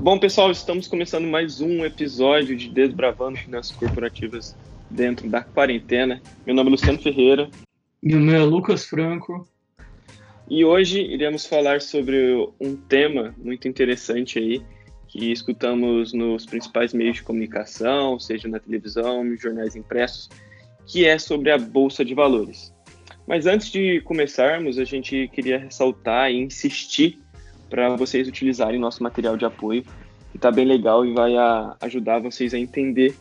Bom, pessoal, estamos começando mais um episódio de Desbravando Finanças Corporativas dentro da quarentena. Meu nome é Luciano Ferreira. E o meu é Lucas Franco. E hoje iremos falar sobre um tema muito interessante aí, que escutamos nos principais meios de comunicação, seja na televisão, nos jornais impressos, que é sobre a Bolsa de Valores. Mas antes de começarmos, a gente queria ressaltar e insistir para vocês utilizarem nosso material de apoio, que está bem legal e vai a, ajudar vocês a entender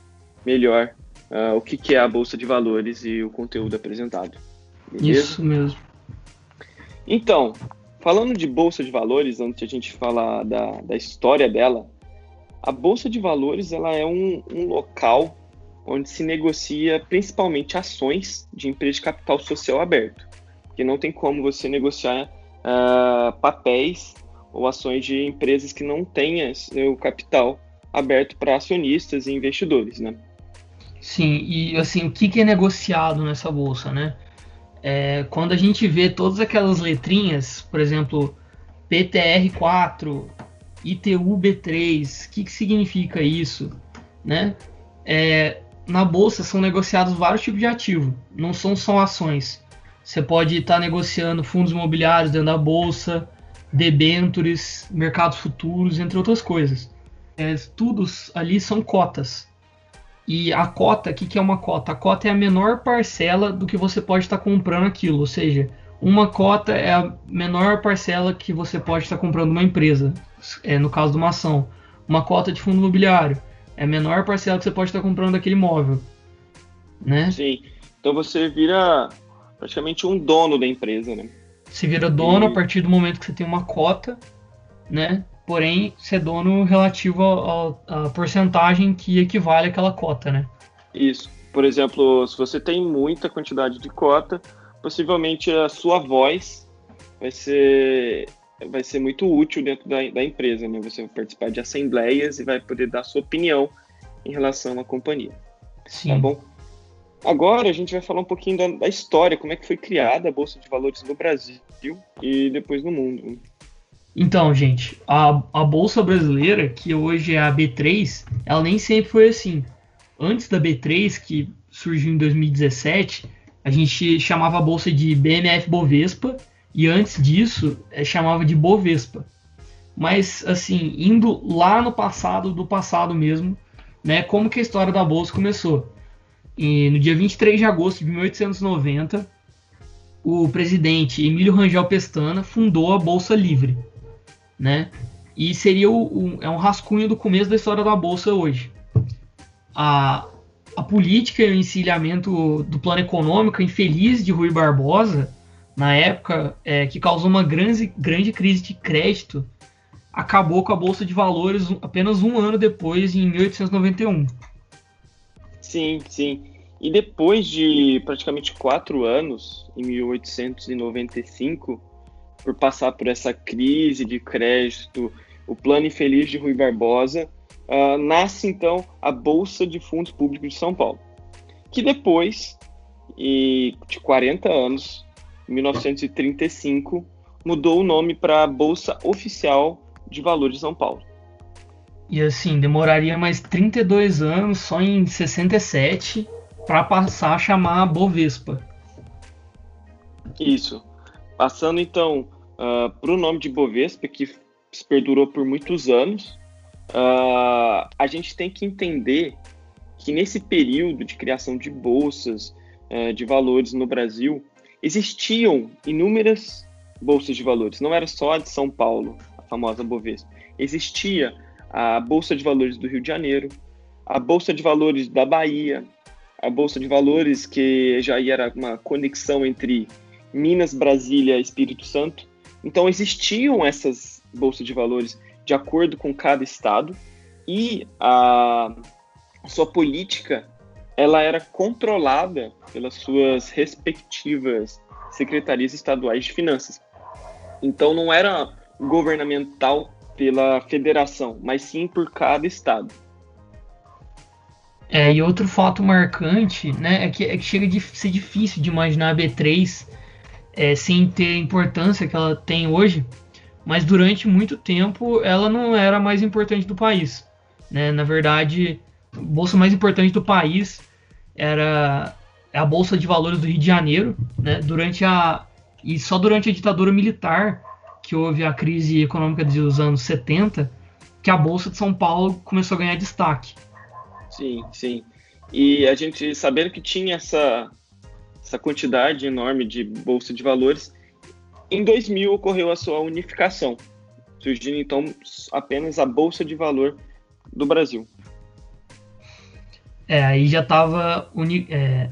melhor uh, o que, que, é a Bolsa de Valores e o conteúdo apresentado. Beleza? Isso mesmo. Então, falando de Bolsa de Valores, antes de a gente falar da, da história dela, a Bolsa de Valores ela é um, um local onde se negocia principalmente ações de empresas de capital social aberto, porque não tem como você negociar uh, papéis ou ações de empresas que não tenham seu capital aberto para acionistas e investidores, né? Sim, e assim, o que, que é negociado nessa bolsa, né? É, quando a gente vê todas aquelas letrinhas, por exemplo, PTR4, ITUB3, o que, que significa isso, né? É, na bolsa são negociados vários tipos de ativo, não são só ações. Você pode estar negociando fundos imobiliários dentro da bolsa, debentures, mercados futuros, entre outras coisas. É, todos ali são cotas. E a cota, o que, que é uma cota? A cota é a menor parcela do que você pode estar comprando aquilo. Ou seja, uma cota é a menor parcela que você pode estar comprando uma empresa. É, no caso de uma ação. Uma cota de fundo imobiliário é a menor parcela que você pode estar comprando daquele imóvel. Né? Sim. Então você vira praticamente um dono da empresa, né? Você vira dono a partir do momento que você tem uma cota, né? Porém, você é dono relativo à porcentagem que equivale àquela cota, né? Isso. Por exemplo, se você tem muita quantidade de cota, possivelmente a sua voz vai ser vai ser muito útil dentro da, da empresa, né? Você vai participar de assembleias e vai poder dar sua opinião em relação à companhia. Sim. Tá bom? Agora a gente vai falar um pouquinho da, da, história, como é que foi criada a Bolsa de Valores no Brasil e depois no mundo. Então, gente, a, a Bolsa Brasileira, que hoje é a B3, ela nem sempre foi assim. Antes da B3, que surgiu em 2017, a gente chamava a Bolsa de BMF Bovespa, e antes disso, é, chamava de Bovespa. Mas, assim, indo lá no passado, do passado mesmo, né, como que a história da Bolsa começou? E no dia 23 de agosto de 1890, o presidente Emílio Rangel Pestana fundou a Bolsa Livre, né? E seria o, o, é um rascunho do começo da história da Bolsa hoje. A, a política e o encilhamento do plano econômico infeliz de Rui Barbosa, na época, é, que causou uma grande, grande crise de crédito, acabou com a Bolsa de Valores apenas um ano depois, em 1891. Sim, sim. E depois de praticamente quatro anos, em 1895, por passar por essa crise de crédito, o plano infeliz de Rui Barbosa, uh, nasce então a Bolsa de Fundos Públicos de São Paulo, que depois e de 40 anos, em 1935, mudou o nome para Bolsa Oficial de Valores de São Paulo. E assim, demoraria mais 32 anos, só em 67, para passar a chamar Bovespa. Isso. Passando então uh, para o nome de Bovespa, que perdurou por muitos anos, uh, a gente tem que entender que nesse período de criação de bolsas uh, de valores no Brasil, existiam inúmeras bolsas de valores. Não era só a de São Paulo, a famosa Bovespa. Existia a Bolsa de Valores do Rio de Janeiro, a Bolsa de Valores da Bahia, a Bolsa de Valores que já era uma conexão entre Minas, Brasília e Espírito Santo. Então existiam essas bolsas de valores de acordo com cada estado e a sua política ela era controlada pelas suas respectivas secretarias estaduais de finanças. Então não era governamental pela federação, mas sim por cada estado. É, e outro fato marcante, né, é que, é que chega de ser difícil de imaginar a B3 é, sem ter a importância que ela tem hoje, mas durante muito tempo ela não era a mais importante do país. Né? Na verdade, a bolsa mais importante do país era a Bolsa de Valores do Rio de Janeiro, né? durante a, e só durante a ditadura militar, que houve a crise econômica dos anos 70, que a Bolsa de São Paulo começou a ganhar destaque. Sim, sim. E a gente sabendo que tinha essa, essa quantidade enorme de Bolsa de Valores, em 2000 ocorreu a sua unificação, surgindo então apenas a Bolsa de Valor do Brasil. É, aí já estava. É,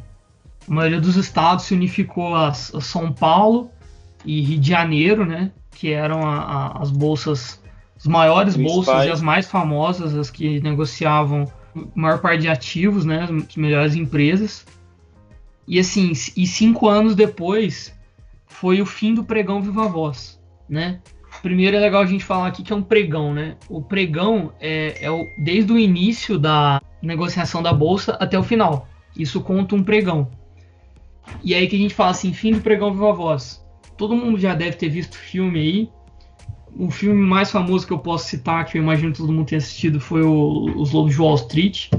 a maioria dos estados se unificou a, a, São Paulo e Rio de Janeiro, né? Que eram a, a, as bolsas, as maiores bolsas e as mais famosas, as que negociavam a maior parte de ativos, né? As melhores empresas. E assim, e cinco anos depois foi o fim do pregão Viva Voz, né? Primeiro é legal a gente falar aqui que é um pregão, né? O pregão é, é o, desde o início da negociação da bolsa até o final. Isso conta um pregão. E aí que a gente fala assim, fim do pregão Viva Voz. Todo mundo já deve ter visto o filme aí. O filme mais famoso que eu posso citar, que eu imagino que todo mundo tenha assistido, foi o, Os Lobos de Wall Street.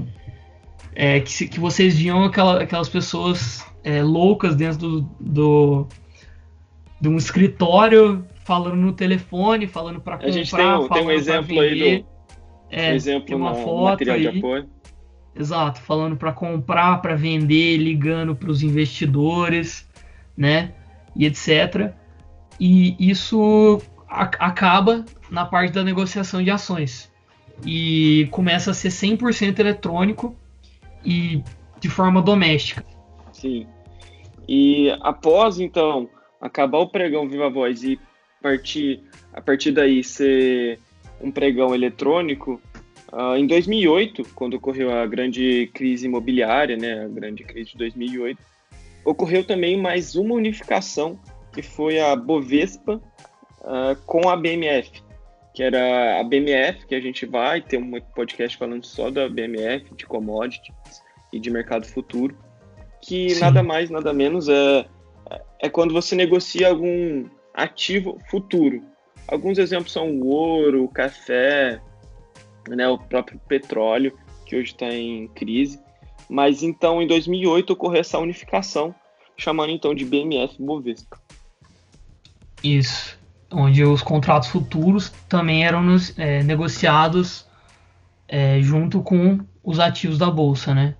É, que, que vocês viam aquela, aquelas pessoas é, loucas dentro do, do de um escritório falando no telefone, falando para comprar, A gente tem, um, tem um exemplo aí do é, um exemplo uma foto material aí, de apoio. Exato, falando para comprar, para vender, ligando para os investidores, né? E etc. E isso acaba na parte da negociação de ações. E começa a ser 100% eletrônico e de forma doméstica. Sim. E após então acabar o pregão Viva Voz e partir, a partir daí ser um pregão eletrônico, uh, em 2008, quando ocorreu a grande crise imobiliária, né, a grande crise de 2008, ocorreu também mais uma unificação, que foi a Bovespa uh, com a BMF, que era a BMF, que a gente vai ter um podcast falando só da BMF, de commodities e de mercado futuro, que Sim. nada mais, nada menos é é quando você negocia algum ativo futuro. Alguns exemplos são o ouro, o café, né, o próprio petróleo, que hoje está em crise. Mas então, em 2008, ocorreu essa unificação, chamando então de BMF Bovespa. Isso, onde os contratos futuros também eram é, negociados é, junto com os ativos da bolsa, né?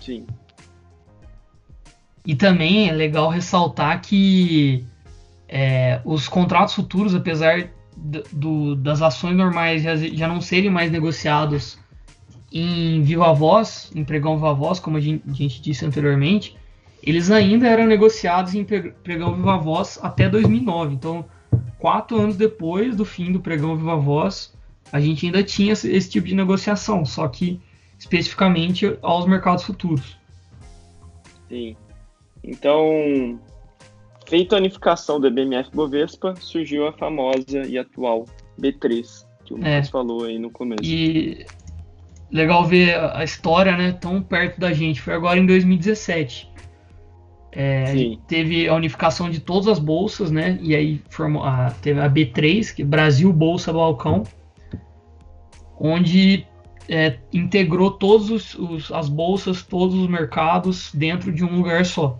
Sim. E também é legal ressaltar que é, os contratos futuros, apesar do, das ações normais já, já, não serem mais negociados em viva voz, em pregão viva voz, como a gente, a gente disse anteriormente, eles ainda eram negociados em pregão viva voz até 2009. Então, quatro anos depois do fim do pregão viva voz, a gente ainda tinha esse, tipo de negociação, só que especificamente aos mercados futuros. Sim. Então, feita a unificação da BMF Bovespa, surgiu a famosa e atual B3, que o Lucas é. falou aí no começo. E legal ver a história, né, tão perto da gente. Foi agora em 2017. É, teve a unificação de todas as bolsas, né? E aí formou a, teve a B3, que é Brasil Bolsa Balcão, onde é, integrou todas as bolsas, todos os mercados dentro de um lugar só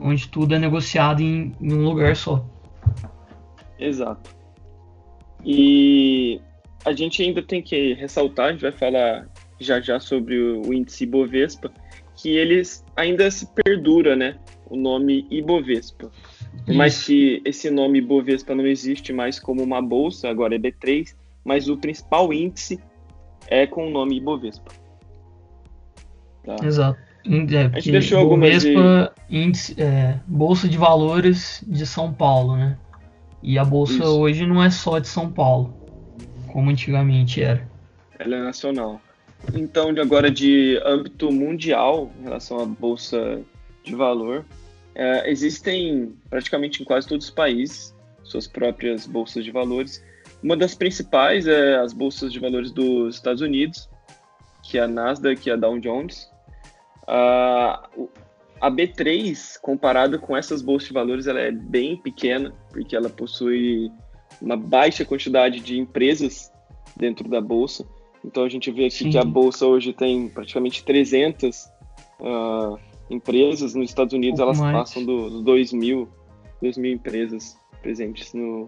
onde tudo é negociado em, em um lugar só. Exato. E a gente ainda tem que ressaltar, a gente vai falar já já sobre o, índice Ibovespa, que eles ainda se perdura, né? O nome Ibovespa. Por mais que esse nome Ibovespa não existe mais como uma bolsa, agora é B3, mas o principal índice é com o nome Ibovespa. Tá? Exato. É, a gente deixou algumas de... índice, é, Bolsa de Valores de São Paulo, né? E a bolsa Isso. hoje não é só de São Paulo, como antigamente era. Ela é nacional. Então, de agora de âmbito mundial, em relação à bolsa de valor, é, existem praticamente em quase todos os países suas próprias bolsas de valores. Uma das principais é as bolsas de valores dos Estados Unidos, que é a Nasdaq e a Dow Jones. Uh, a B3, comparado com essas bolsas de valores, ela é bem pequena, porque ela possui uma baixa quantidade de empresas dentro da bolsa. Então a gente vê aqui Sim. que a bolsa hoje tem praticamente 300 uh, empresas. Nos Estados Unidos elas mais. passam dos 2 mil, 2 mil empresas presentes no,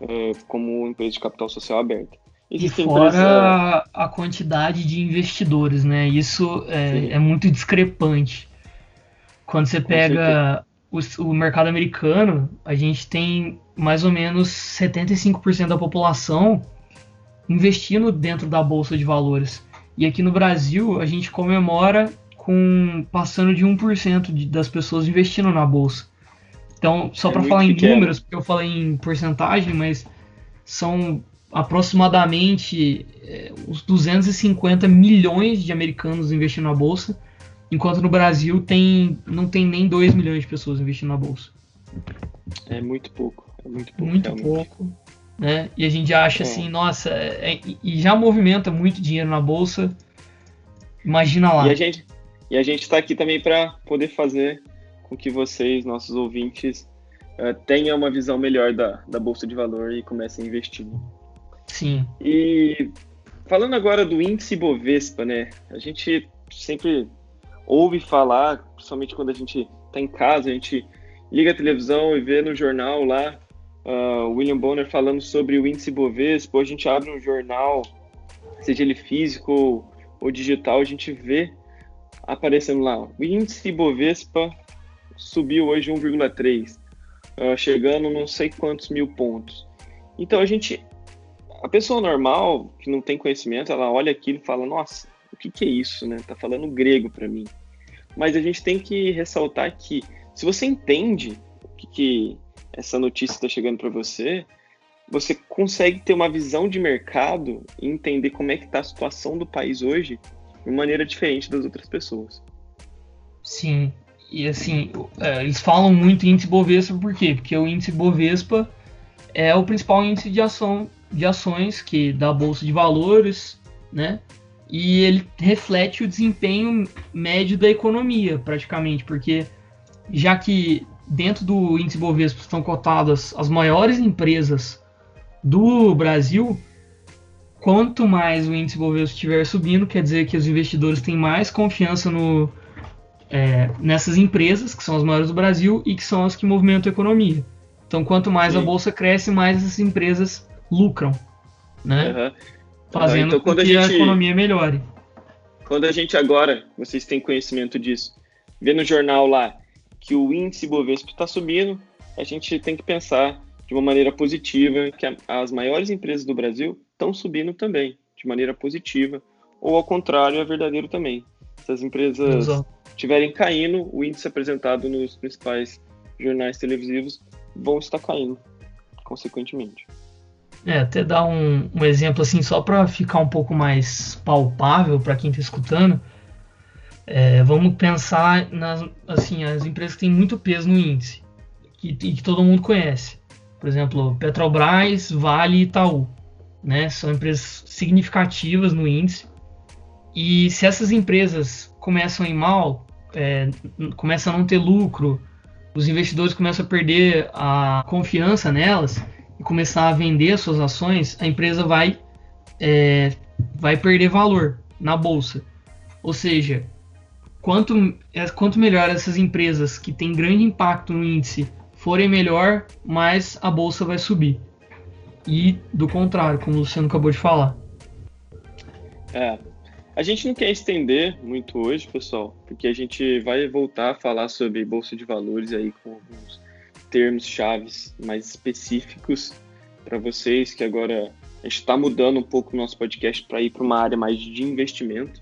uh, como empresa de capital social aberta. Existem e fora empresa... a quantidade de investidores, né? Isso é, é muito discrepante. Quando você pega o, o, mercado americano, a gente tem mais ou menos 75% da população investindo dentro da bolsa de valores. E aqui no Brasil, a gente comemora com passando de 1% de, das pessoas investindo na bolsa. Então, só é para falar pequeno. em números, porque eu falei em porcentagem, mas são aproximadamente é, uns 250 milhões de americanos investindo na bolsa, enquanto no Brasil tem não tem nem 2 milhões de pessoas investindo na bolsa. É muito pouco, é muito pouco. Muito realmente. pouco, né? E a gente acha é. assim, nossa, é, e já movimenta muito dinheiro na bolsa. Imagina lá. E a gente e a gente está aqui também para poder fazer com que vocês, nossos ouvintes, uh, tenham uma visão melhor da, da bolsa de valor e comecem a investir. Sim. E falando agora do índice Bovespa, né? A gente sempre ouve falar, principalmente quando a gente está em casa, a gente liga a televisão e vê no jornal lá uh, William Bonner falando sobre o índice Bovespa, a gente abre um jornal, seja ele físico ou, digital, a gente vê aparecendo lá, o índice Bovespa subiu hoje 1,3, uh, chegando não sei quantos mil pontos. Então a gente a pessoa normal, que não tem conhecimento, ela olha aquilo e fala: Nossa, o que, que é isso, né? Tá falando grego para mim. Mas a gente tem que ressaltar que, se você entende o que, que essa notícia está chegando para você, você consegue ter uma visão de mercado e entender como é que está a situação do país hoje de maneira diferente das outras pessoas. Sim, e assim, é, eles falam muito índice Bovespa por quê? Porque o índice Bovespa é o principal índice de ação de ações que da bolsa de valores, né? E ele reflete o desempenho médio da economia, praticamente, porque já que dentro do índice Bovespa estão cotadas as maiores empresas do Brasil, quanto mais o índice Bovespa estiver subindo, quer dizer que os investidores têm mais confiança no, é, nessas empresas, que são as maiores do Brasil e que são as que movimentam a economia. Então, quanto mais Sim. a bolsa cresce, mais essas empresas lucram, né? Uhum. Fazendo então, com que a, gente, a economia melhore. Quando a gente agora, vocês têm conhecimento disso, vê no jornal lá que o índice Bovespa está subindo, a gente tem que pensar de uma maneira positiva que as maiores empresas do Brasil estão subindo também, de maneira positiva, ou ao contrário, é verdadeiro também. Se as empresas estiverem caindo, o índice apresentado nos principais jornais televisivos vão estar caindo, consequentemente. É, até dar um, um exemplo assim, só para ficar um pouco mais palpável para quem está escutando. É, vamos pensar nas assim, as empresas que têm muito peso no índice que, e que todo mundo conhece. Por exemplo, Petrobras, Vale e Itaú. Né? São empresas significativas no índice. E se essas empresas começam a ir mal, é, começam a não ter lucro, os investidores começam a perder a confiança nelas, e começar a vender as suas ações, a empresa vai, é, vai perder valor na bolsa. Ou seja, quanto, é, quanto melhor essas empresas que têm grande impacto no índice forem melhor, mais a bolsa vai subir. E do contrário, como o Luciano acabou de falar. É, a gente não quer estender muito hoje, pessoal, porque a gente vai voltar a falar sobre bolsa de valores aí com alguns termos chaves mais específicos para vocês, que agora a gente está mudando um pouco o nosso podcast para ir para uma área mais de investimento,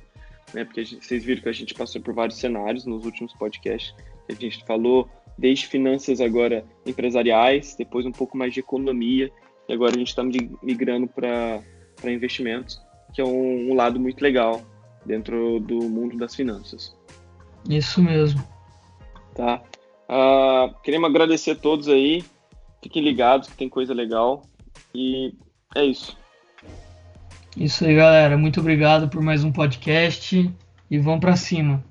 né? Porque gente, vocês viram que a gente passou por vários cenários nos últimos podcasts. A gente falou desde finanças agora empresariais, depois um pouco mais de economia, e agora a gente está migrando para investimentos, que é um, um lado muito legal dentro do mundo das finanças. Isso mesmo. Tá. Uh, queremos agradecer a todos aí. Fiquem ligados que tem coisa legal. E é isso. Isso aí, galera. Muito obrigado por mais um podcast. E vamos para cima.